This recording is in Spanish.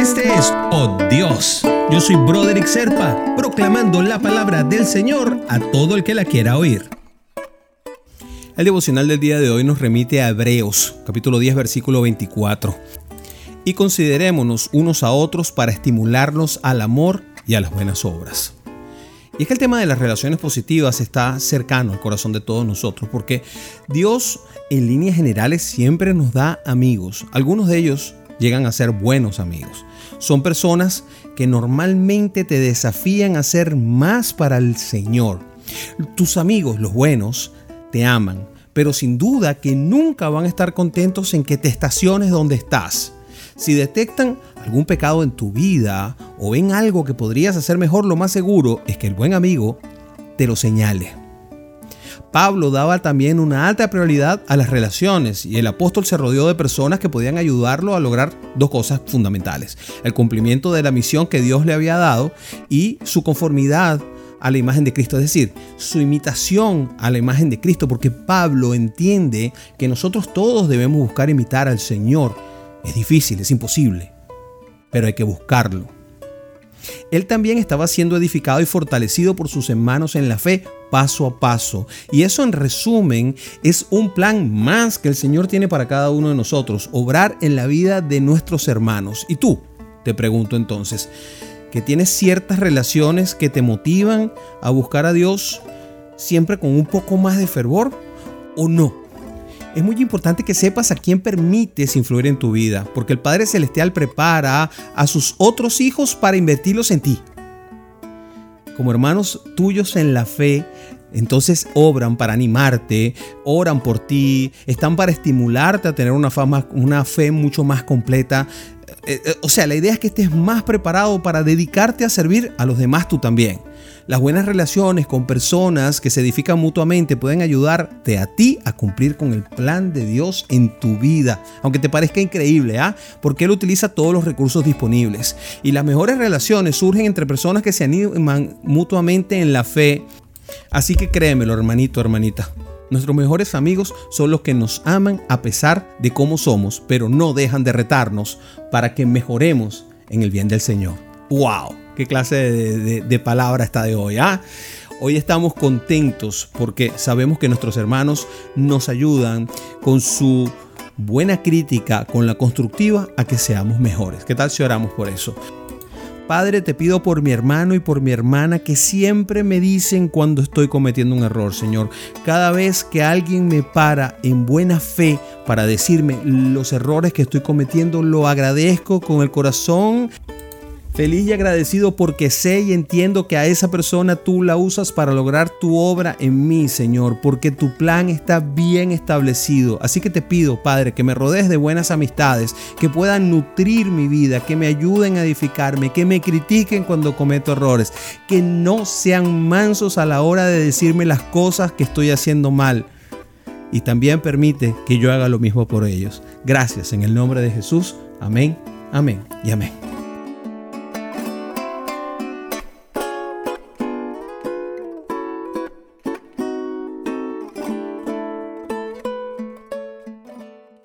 Este es Oh Dios. Yo soy Broderick Serpa, proclamando la palabra del Señor a todo el que la quiera oír. El devocional del día de hoy nos remite a Hebreos, capítulo 10, versículo 24. Y considerémonos unos a otros para estimularnos al amor y a las buenas obras. Y es que el tema de las relaciones positivas está cercano al corazón de todos nosotros, porque Dios en líneas generales siempre nos da amigos. Algunos de ellos llegan a ser buenos amigos. Son personas que normalmente te desafían a ser más para el Señor. Tus amigos, los buenos, te aman, pero sin duda que nunca van a estar contentos en que te estaciones donde estás. Si detectan algún pecado en tu vida o ven algo que podrías hacer mejor, lo más seguro es que el buen amigo te lo señale. Pablo daba también una alta prioridad a las relaciones y el apóstol se rodeó de personas que podían ayudarlo a lograr dos cosas fundamentales. El cumplimiento de la misión que Dios le había dado y su conformidad a la imagen de Cristo, es decir, su imitación a la imagen de Cristo, porque Pablo entiende que nosotros todos debemos buscar imitar al Señor. Es difícil, es imposible, pero hay que buscarlo. Él también estaba siendo edificado y fortalecido por sus hermanos en la fe paso a paso. Y eso en resumen es un plan más que el Señor tiene para cada uno de nosotros, obrar en la vida de nuestros hermanos. Y tú, te pregunto entonces, que tienes ciertas relaciones que te motivan a buscar a Dios siempre con un poco más de fervor o no? Es muy importante que sepas a quién permites influir en tu vida, porque el Padre Celestial prepara a sus otros hijos para invertirlos en ti. Como hermanos tuyos en la fe, entonces obran para animarte, oran por ti, están para estimularte a tener una, una fe mucho más completa. Eh, eh, o sea, la idea es que estés más preparado para dedicarte a servir a los demás tú también. Las buenas relaciones con personas que se edifican mutuamente pueden ayudarte a ti a cumplir con el plan de Dios en tu vida. Aunque te parezca increíble, ¿ah? Porque Él utiliza todos los recursos disponibles. Y las mejores relaciones surgen entre personas que se animan mutuamente en la fe. Así que créemelo, hermanito, hermanita. Nuestros mejores amigos son los que nos aman a pesar de cómo somos, pero no dejan de retarnos para que mejoremos en el bien del Señor. ¡Wow! ¿Qué clase de, palabra está de hoy? ¿ah? Hoy estamos contentos porque sabemos que nuestros hermanos nos ayudan con su buena crítica, con la constructiva, a que seamos mejores. ¿Qué tal si oramos por eso? Padre, te pido por mi hermano y por mi hermana que siempre me dicen cuando estoy cometiendo un error, Señor. Cada vez que alguien me para en buena fe para decirme los errores que estoy cometiendo, lo agradezco con el corazón Feliz y agradecido porque sé y entiendo que a esa persona tú la usas para lograr tu obra en mí, Señor, porque tu plan está bien establecido. Así que te pido, Padre, que me rodees de buenas amistades, que puedan nutrir mi vida, que me ayuden a edificarme, que me critiquen cuando cometo errores, que no sean mansos a la hora de decirme las cosas que estoy haciendo mal. Y también permite que yo haga lo mismo por ellos. Gracias en el nombre de Jesús. Amén, amén y amén.